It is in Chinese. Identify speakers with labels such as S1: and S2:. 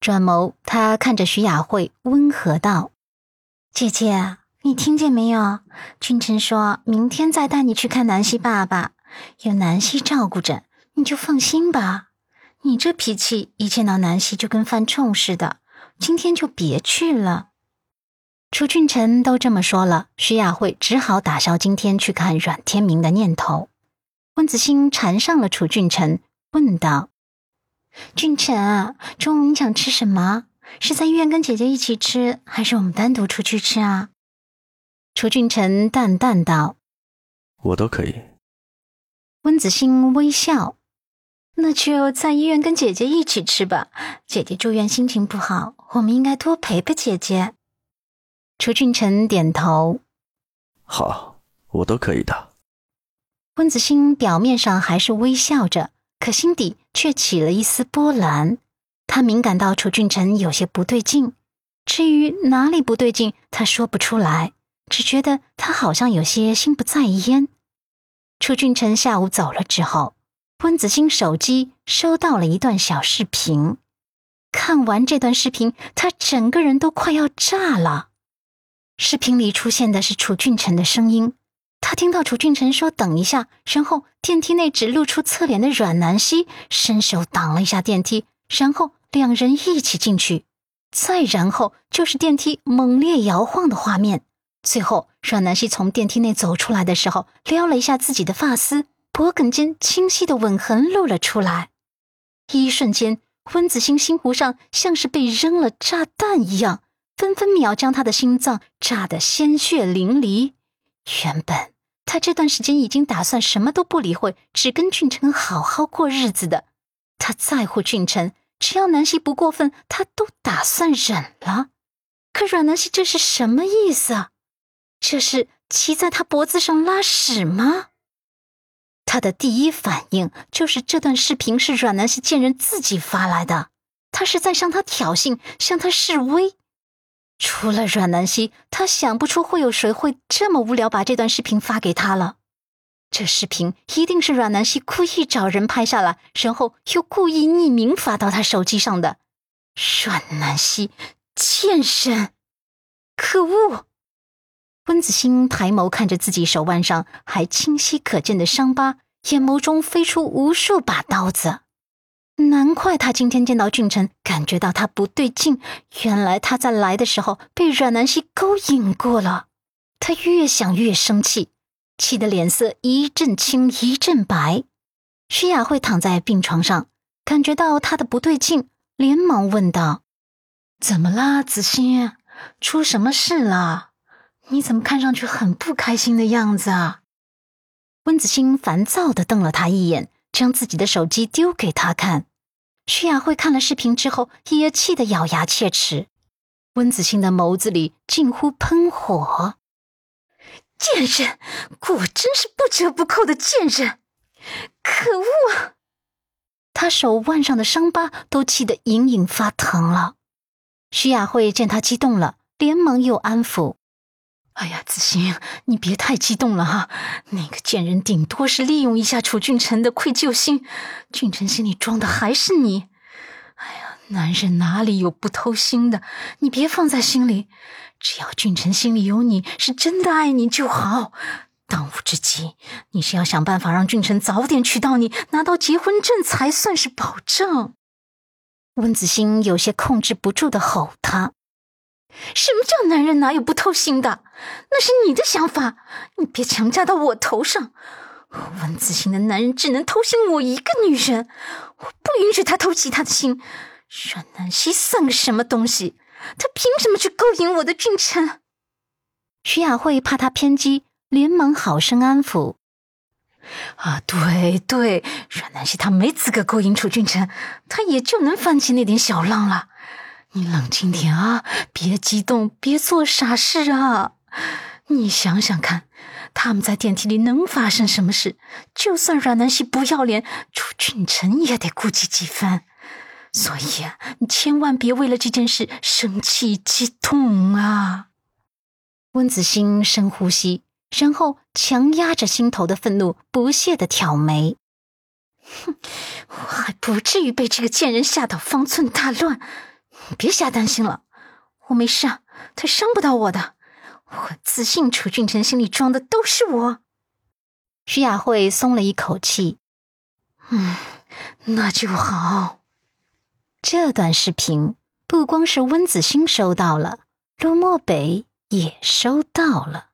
S1: 转眸，他看着徐雅慧，温和道：“姐姐，你听见没有？君臣说明天再带你去看南希爸爸，有南希照顾着，你就放心吧。你这脾气，一见到南希就跟犯冲似的，今天就别去了。”楚俊臣都这么说了，徐雅慧只好打消今天去看阮天明的念头。温子欣缠上了楚俊臣，问道。俊臣，中午你想吃什么？是在医院跟姐姐一起吃，还是我们单独出去吃啊？楚俊辰淡淡道：“
S2: 我都可以。”
S1: 温子欣微笑：“那就在医院跟姐姐一起吃吧。姐姐住院心情不好，我们应该多陪陪姐姐。”楚俊辰点头：“
S2: 好，我都可以的。”
S1: 温子欣表面上还是微笑着。可心底却起了一丝波澜，他敏感到楚俊臣有些不对劲。至于哪里不对劲，他说不出来，只觉得他好像有些心不在焉。楚俊臣下午走了之后，温子欣手机收到了一段小视频。看完这段视频，他整个人都快要炸了。视频里出现的是楚俊臣的声音。他听到楚俊臣说：“等一下。”然后电梯内只露出侧脸的阮南希伸手挡了一下电梯，然后两人一起进去。再然后就是电梯猛烈摇晃的画面。最后，阮南希从电梯内走出来的时候，撩了一下自己的发丝，脖颈间清晰的吻痕露了出来。一瞬间，温子欣心湖上像是被扔了炸弹一样，分分秒将他的心脏炸得鲜血淋漓。原本他这段时间已经打算什么都不理会，只跟俊臣好好过日子的。他在乎俊臣，只要南希不过分，他都打算忍了。可阮南希这是什么意思啊？这是骑在他脖子上拉屎吗？他的第一反应就是这段视频是阮南希贱人自己发来的，他是在向他挑衅，向他示威。除了阮南希，他想不出会有谁会这么无聊把这段视频发给他了。这视频一定是阮南希故意找人拍下来，然后又故意匿名发到他手机上的。阮南希，贱人，可恶！温子欣抬眸看着自己手腕上还清晰可见的伤疤，眼眸中飞出无数把刀子。难怪他今天见到俊臣，感觉到他不对劲。原来他在来的时候被阮南希勾引过了。他越想越生气，气得脸色一阵青一阵白。徐雅慧躺在病床上，感觉到他的不对劲，连忙问道：“怎么啦，子欣？出什么事了？你怎么看上去很不开心的样子啊？”温子欣烦躁的瞪了他一眼，将自己的手机丢给他看。徐雅慧看了视频之后，也气得咬牙切齿。温子欣的眸子里近乎喷火。贱人，果真是不折不扣的贱人！可恶！他手腕上的伤疤都气得隐隐发疼了。徐雅慧见他激动了，连忙又安抚：“哎呀，子欣，你别太激动了哈。那个贱人顶多是利用一下楚俊臣的愧疚心，俊臣心里装的还是你。哎呀，男人哪里有不偷腥的？你别放在心里。只要俊臣心里有你，是真的爱你就好。当务之急，你是要想办法让俊臣早点娶到你，拿到结婚证才算是保证。”温子欣有些控制不住的吼他。什么叫男人哪有不偷腥的？那是你的想法，你别强加到我头上。温子欣的男人只能偷腥我一个女人，我不允许他偷其他的心。阮南希算个什么东西？他凭什么去勾引我的俊臣？徐雅慧怕他偏激，连忙好生安抚：“啊，对对，阮南希他没资格勾引楚俊臣，他也就能翻起那点小浪了。”你冷静点啊，别激动，别做傻事啊！你想想看，他们在电梯里能发生什么事？就算阮南希不要脸，楚俊臣也得顾及几分。所以啊，你千万别为了这件事生气激动啊！温子欣深呼吸，然后强压着心头的愤怒，不屑的挑眉：“哼，我还不至于被这个贱人吓到方寸大乱。”别瞎担心了，我没事啊，他伤不到我的。我自信，楚俊辰心里装的都是我。徐雅慧松了一口气，嗯，那就好。这段视频不光是温子欣收到了，陆漠北也收到了。